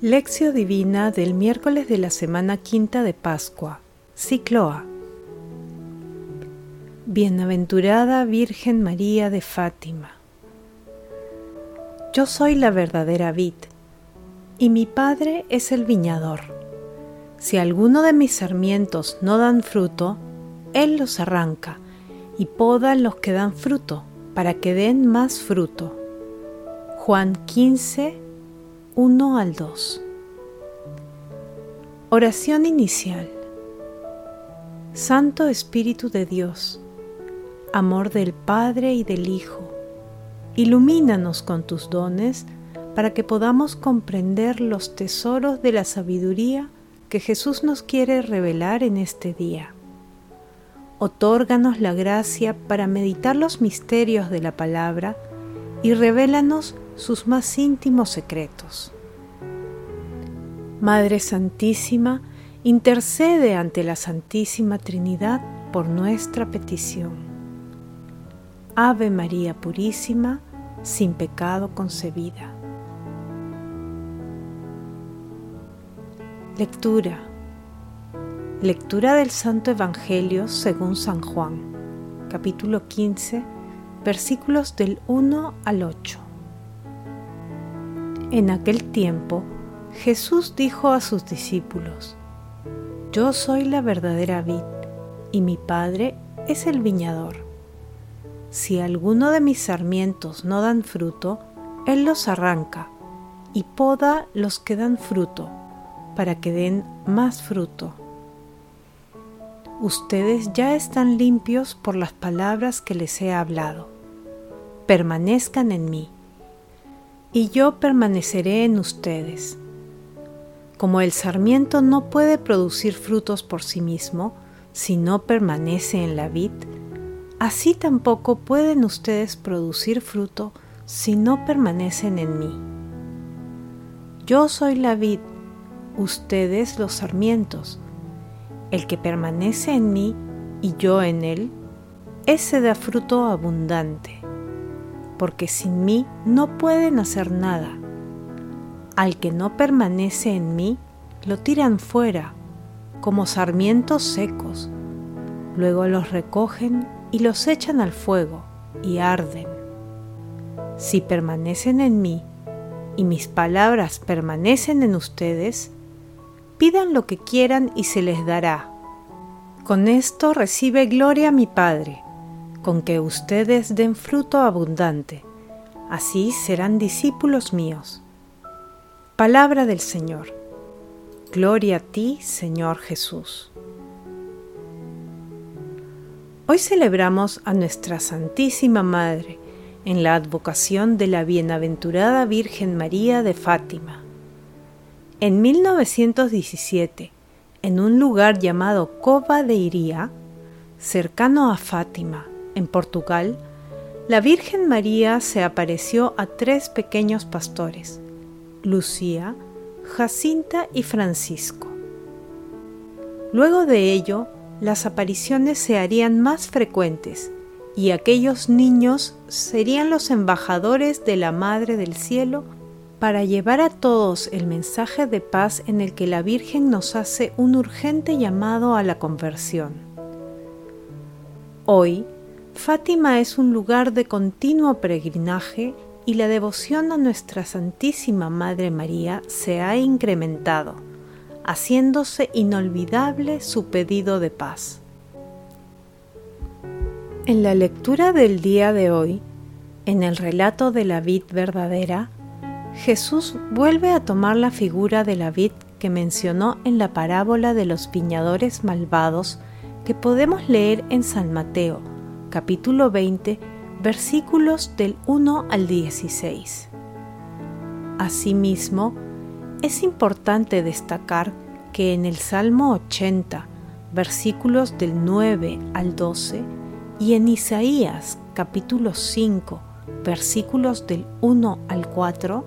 Lección Divina del miércoles de la semana quinta de Pascua, Cicloa. Bienaventurada Virgen María de Fátima. Yo soy la verdadera vid, y mi Padre es el viñador. Si alguno de mis sarmientos no dan fruto, Él los arranca y poda los que dan fruto, para que den más fruto. Juan 15, 1 al 2. Oración inicial. Santo Espíritu de Dios, amor del Padre y del Hijo, ilumínanos con tus dones para que podamos comprender los tesoros de la sabiduría que Jesús nos quiere revelar en este día. Otórganos la gracia para meditar los misterios de la palabra y revélanos sus más íntimos secretos. Madre Santísima, intercede ante la Santísima Trinidad por nuestra petición. Ave María Purísima, sin pecado concebida. Lectura. Lectura del Santo Evangelio según San Juan, capítulo 15, versículos del 1 al 8. En aquel tiempo, Jesús dijo a sus discípulos, Yo soy la verdadera vid, y mi Padre es el viñador. Si alguno de mis sarmientos no dan fruto, Él los arranca, y poda los que dan fruto, para que den más fruto. Ustedes ya están limpios por las palabras que les he hablado. Permanezcan en mí y yo permaneceré en ustedes. Como el sarmiento no puede producir frutos por sí mismo si no permanece en la vid, así tampoco pueden ustedes producir fruto si no permanecen en mí. Yo soy la vid, ustedes los sarmientos. El que permanece en mí y yo en él, ese da fruto abundante porque sin mí no pueden hacer nada. Al que no permanece en mí, lo tiran fuera, como sarmientos secos. Luego los recogen y los echan al fuego y arden. Si permanecen en mí y mis palabras permanecen en ustedes, pidan lo que quieran y se les dará. Con esto recibe gloria mi Padre con que ustedes den fruto abundante, así serán discípulos míos. Palabra del Señor. Gloria a ti, Señor Jesús. Hoy celebramos a nuestra Santísima Madre en la advocación de la Bienaventurada Virgen María de Fátima. En 1917, en un lugar llamado Cova de Iría, cercano a Fátima, en Portugal, la Virgen María se apareció a tres pequeños pastores, Lucía, Jacinta y Francisco. Luego de ello, las apariciones se harían más frecuentes y aquellos niños serían los embajadores de la Madre del Cielo para llevar a todos el mensaje de paz en el que la Virgen nos hace un urgente llamado a la conversión. Hoy, Fátima es un lugar de continuo peregrinaje y la devoción a nuestra Santísima Madre María se ha incrementado, haciéndose inolvidable su pedido de paz. En la lectura del día de hoy, en el relato de la vid verdadera, Jesús vuelve a tomar la figura de la vid que mencionó en la parábola de los viñadores malvados que podemos leer en San Mateo, capítulo 20, versículos del 1 al 16. Asimismo, es importante destacar que en el Salmo 80, versículos del 9 al 12, y en Isaías capítulo 5, versículos del 1 al 4,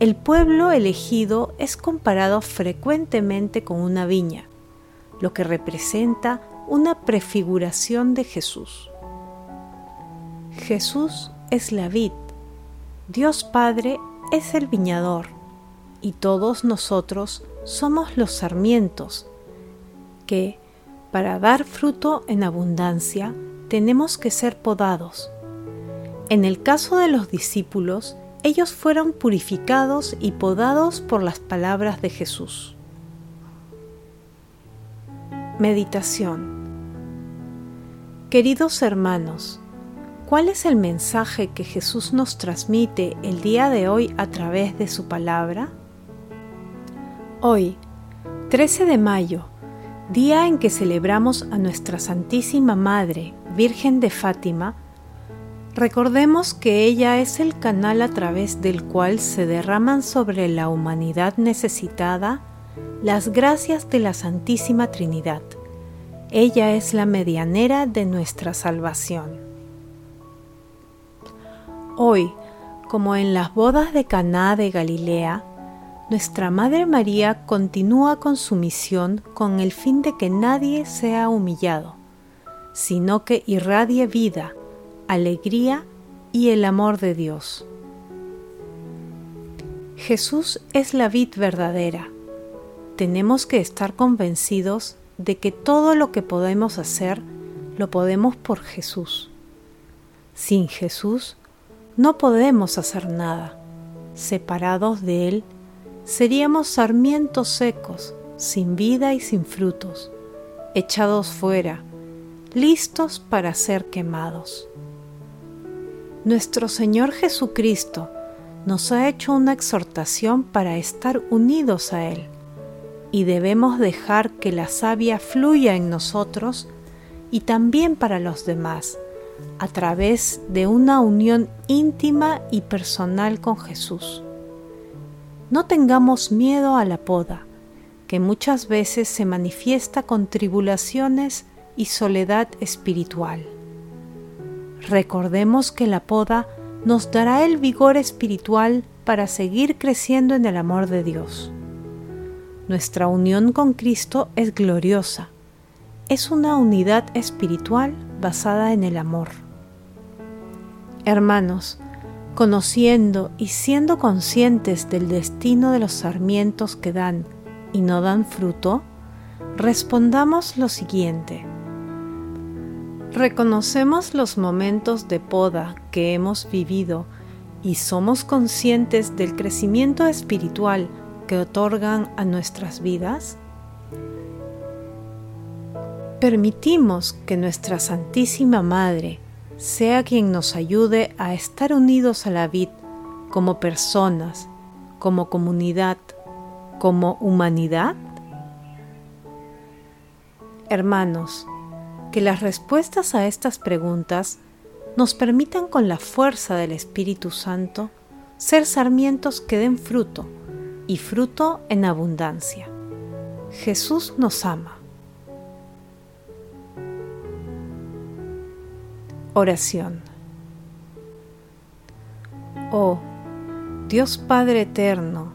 el pueblo elegido es comparado frecuentemente con una viña, lo que representa una prefiguración de Jesús. Jesús es la vid, Dios Padre es el viñador, y todos nosotros somos los sarmientos, que, para dar fruto en abundancia, tenemos que ser podados. En el caso de los discípulos, ellos fueron purificados y podados por las palabras de Jesús. Meditación Queridos hermanos, ¿cuál es el mensaje que Jesús nos transmite el día de hoy a través de su palabra? Hoy, 13 de mayo, día en que celebramos a nuestra Santísima Madre, Virgen de Fátima, recordemos que ella es el canal a través del cual se derraman sobre la humanidad necesitada las gracias de la Santísima Trinidad. Ella es la medianera de nuestra salvación. Hoy, como en las bodas de Caná de Galilea, nuestra Madre María continúa con su misión con el fin de que nadie sea humillado, sino que irradie vida, alegría y el amor de Dios. Jesús es la vid verdadera. Tenemos que estar convencidos de que todo lo que podemos hacer lo podemos por Jesús. Sin Jesús no podemos hacer nada. Separados de Él, seríamos sarmientos secos, sin vida y sin frutos, echados fuera, listos para ser quemados. Nuestro Señor Jesucristo nos ha hecho una exhortación para estar unidos a Él y debemos dejar que la savia fluya en nosotros y también para los demás a través de una unión íntima y personal con Jesús. No tengamos miedo a la poda, que muchas veces se manifiesta con tribulaciones y soledad espiritual. Recordemos que la poda nos dará el vigor espiritual para seguir creciendo en el amor de Dios. Nuestra unión con Cristo es gloriosa. Es una unidad espiritual basada en el amor. Hermanos, conociendo y siendo conscientes del destino de los sarmientos que dan y no dan fruto, respondamos lo siguiente. Reconocemos los momentos de poda que hemos vivido y somos conscientes del crecimiento espiritual que otorgan a nuestras vidas? Permitimos que nuestra Santísima Madre sea quien nos ayude a estar unidos a la vid como personas, como comunidad, como humanidad? Hermanos, que las respuestas a estas preguntas nos permitan con la fuerza del Espíritu Santo ser sarmientos que den fruto y fruto en abundancia. Jesús nos ama. Oración. Oh, Dios Padre Eterno,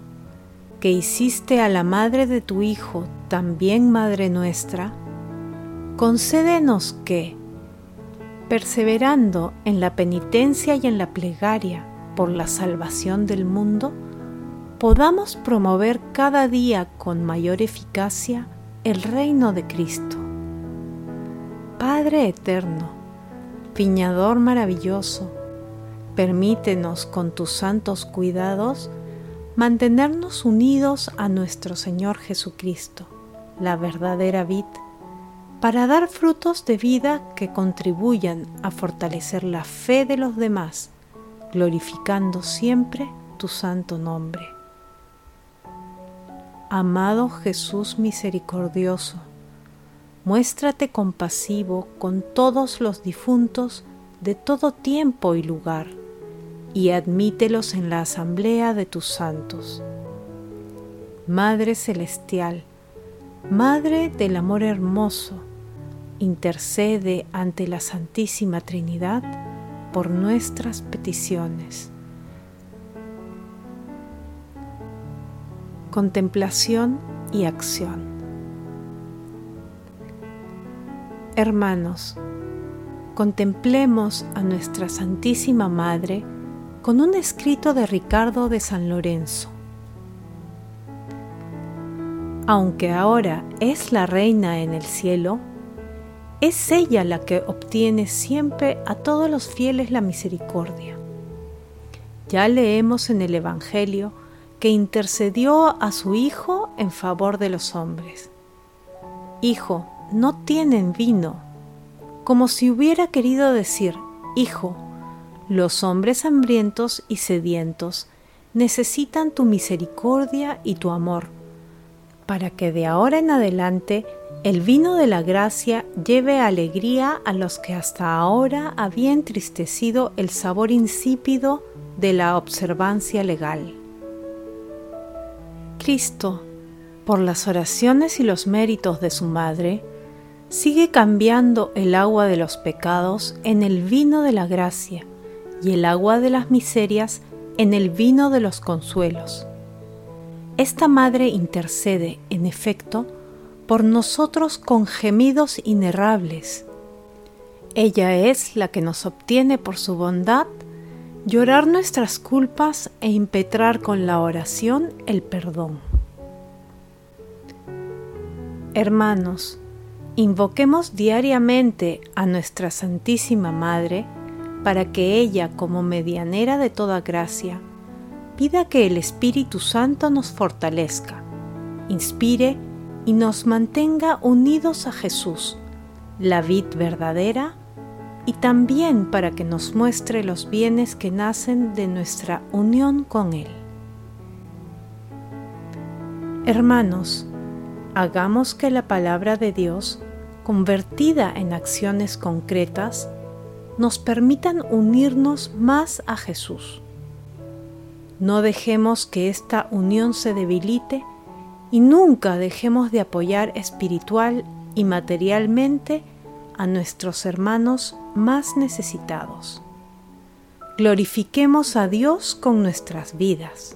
que hiciste a la madre de tu Hijo también Madre nuestra, concédenos que, perseverando en la penitencia y en la plegaria por la salvación del mundo, podamos promover cada día con mayor eficacia el reino de Cristo. Padre Eterno, Piñador maravilloso, permítenos con tus santos cuidados mantenernos unidos a nuestro Señor Jesucristo, la verdadera vid, para dar frutos de vida que contribuyan a fortalecer la fe de los demás, glorificando siempre tu santo nombre. Amado Jesús misericordioso, muéstrate compasivo con todos los difuntos de todo tiempo y lugar, y admítelos en la asamblea de tus santos. Madre Celestial, Madre del Amor Hermoso, intercede ante la Santísima Trinidad por nuestras peticiones. Contemplación y acción. Hermanos, contemplemos a nuestra Santísima Madre con un escrito de Ricardo de San Lorenzo. aunque ahora es la reina en el cielo, es ella la que obtiene siempre a todos los fieles la misericordia. Ya leemos en el Evangelio que intercedió a su Hijo en favor de los hombres. Hijo, no tienen vino, como si hubiera querido decir, Hijo, los hombres hambrientos y sedientos necesitan tu misericordia y tu amor, para que de ahora en adelante el vino de la gracia lleve alegría a los que hasta ahora había entristecido el sabor insípido de la observancia legal. Cristo, por las oraciones y los méritos de su Madre, sigue cambiando el agua de los pecados en el vino de la gracia y el agua de las miserias en el vino de los consuelos. Esta Madre intercede, en efecto, por nosotros con gemidos inerrables. Ella es la que nos obtiene por su bondad llorar nuestras culpas e impetrar con la oración el perdón. Hermanos, invoquemos diariamente a nuestra Santísima Madre para que ella, como medianera de toda gracia, pida que el Espíritu Santo nos fortalezca, inspire y nos mantenga unidos a Jesús, la vid verdadera, y también para que nos muestre los bienes que nacen de nuestra unión con Él. Hermanos, hagamos que la palabra de Dios, convertida en acciones concretas, nos permitan unirnos más a Jesús. No dejemos que esta unión se debilite y nunca dejemos de apoyar espiritual y materialmente a nuestros hermanos más necesitados. Glorifiquemos a Dios con nuestras vidas.